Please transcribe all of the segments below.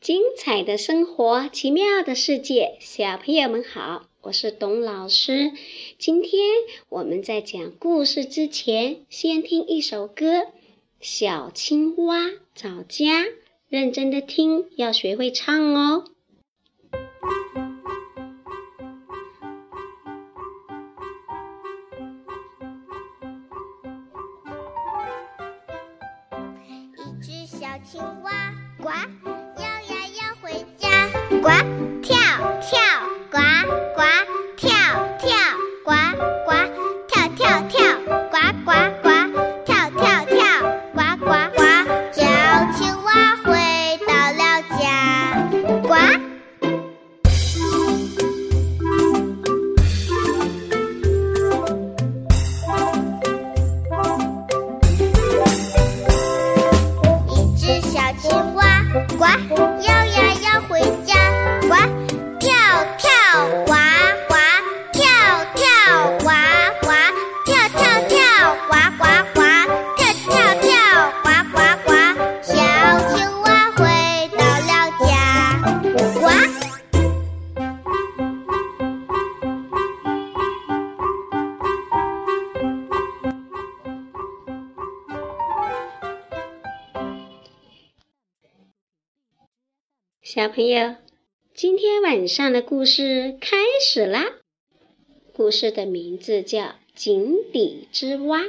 精彩的生活，奇妙的世界，小朋友们好，我是董老师。今天我们在讲故事之前，先听一首歌《小青蛙找家》，认真的听，要学会唱哦。一只小青蛙，呱。呱小朋友，今天晚上的故事开始啦！故事的名字叫《井底之蛙》。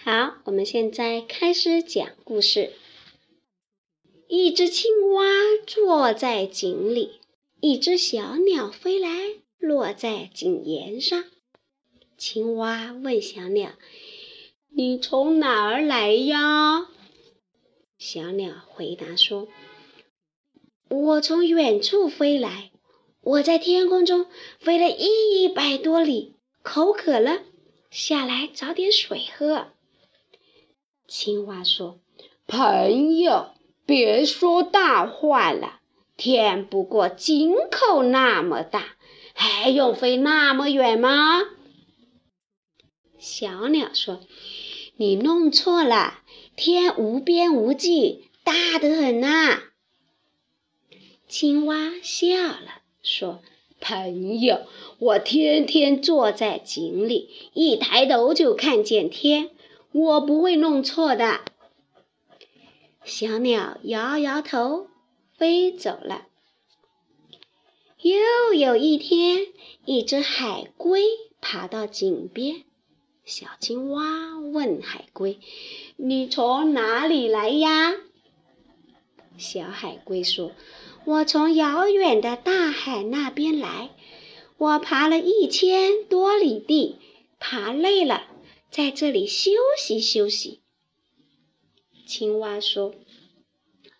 好，我们现在开始讲故事。一只青蛙坐在井里，一只小鸟飞来，落在井沿上。青蛙问小鸟：“你从哪儿来呀？”小鸟回答说。我从远处飞来，我在天空中飞了一百多里，口渴了，下来找点水喝。青蛙说：“朋友，别说大话了，天不过井口那么大，还用飞那么远吗？”小鸟说：“你弄错了，天无边无际，大得很呐。”青蛙笑了，说：“朋友，我天天坐在井里，一抬头就看见天，我不会弄错的。”小鸟摇摇头，飞走了。又有一天，一只海龟爬到井边，小青蛙问海龟：“你从哪里来呀？”小海龟说。我从遥远的大海那边来，我爬了一千多里地，爬累了，在这里休息休息。青蛙说：“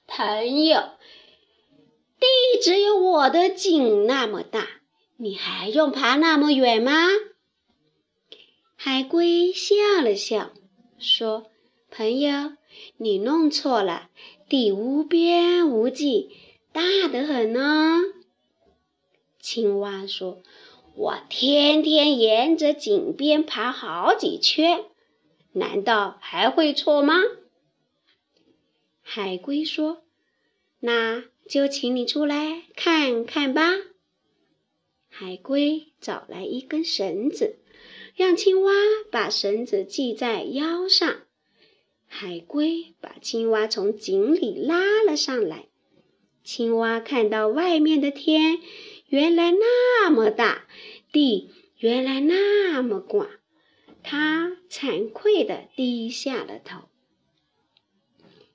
朋友，地只有我的井那么大，你还用爬那么远吗？”海龟笑了笑，说：“朋友，你弄错了，地无边无际。”大得很呢，青蛙说：“我天天沿着井边爬好几圈，难道还会错吗？”海龟说：“那就请你出来看看吧。”海龟找来一根绳子，让青蛙把绳子系在腰上。海龟把青蛙从井里拉了上来。青蛙看到外面的天原来那么大，地原来那么广，它惭愧地低下了头。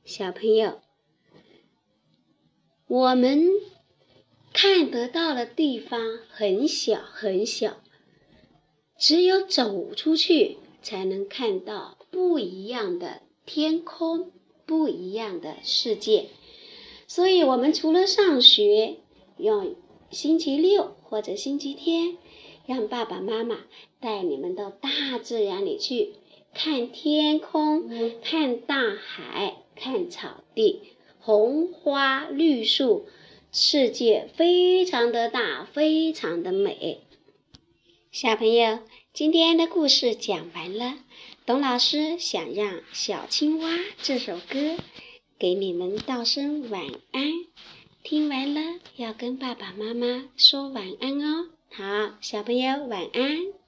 小朋友，我们看得到的地方很小很小，只有走出去才能看到不一样的天空，不一样的世界。所以，我们除了上学，用星期六或者星期天，让爸爸妈妈带你们到大自然里去看天空、看大海、看草地，红花绿树，世界非常的大，非常的美。小朋友，今天的故事讲完了。董老师想让《小青蛙》这首歌。给你们道声晚安。听完了要跟爸爸妈妈说晚安哦。好，小朋友晚安。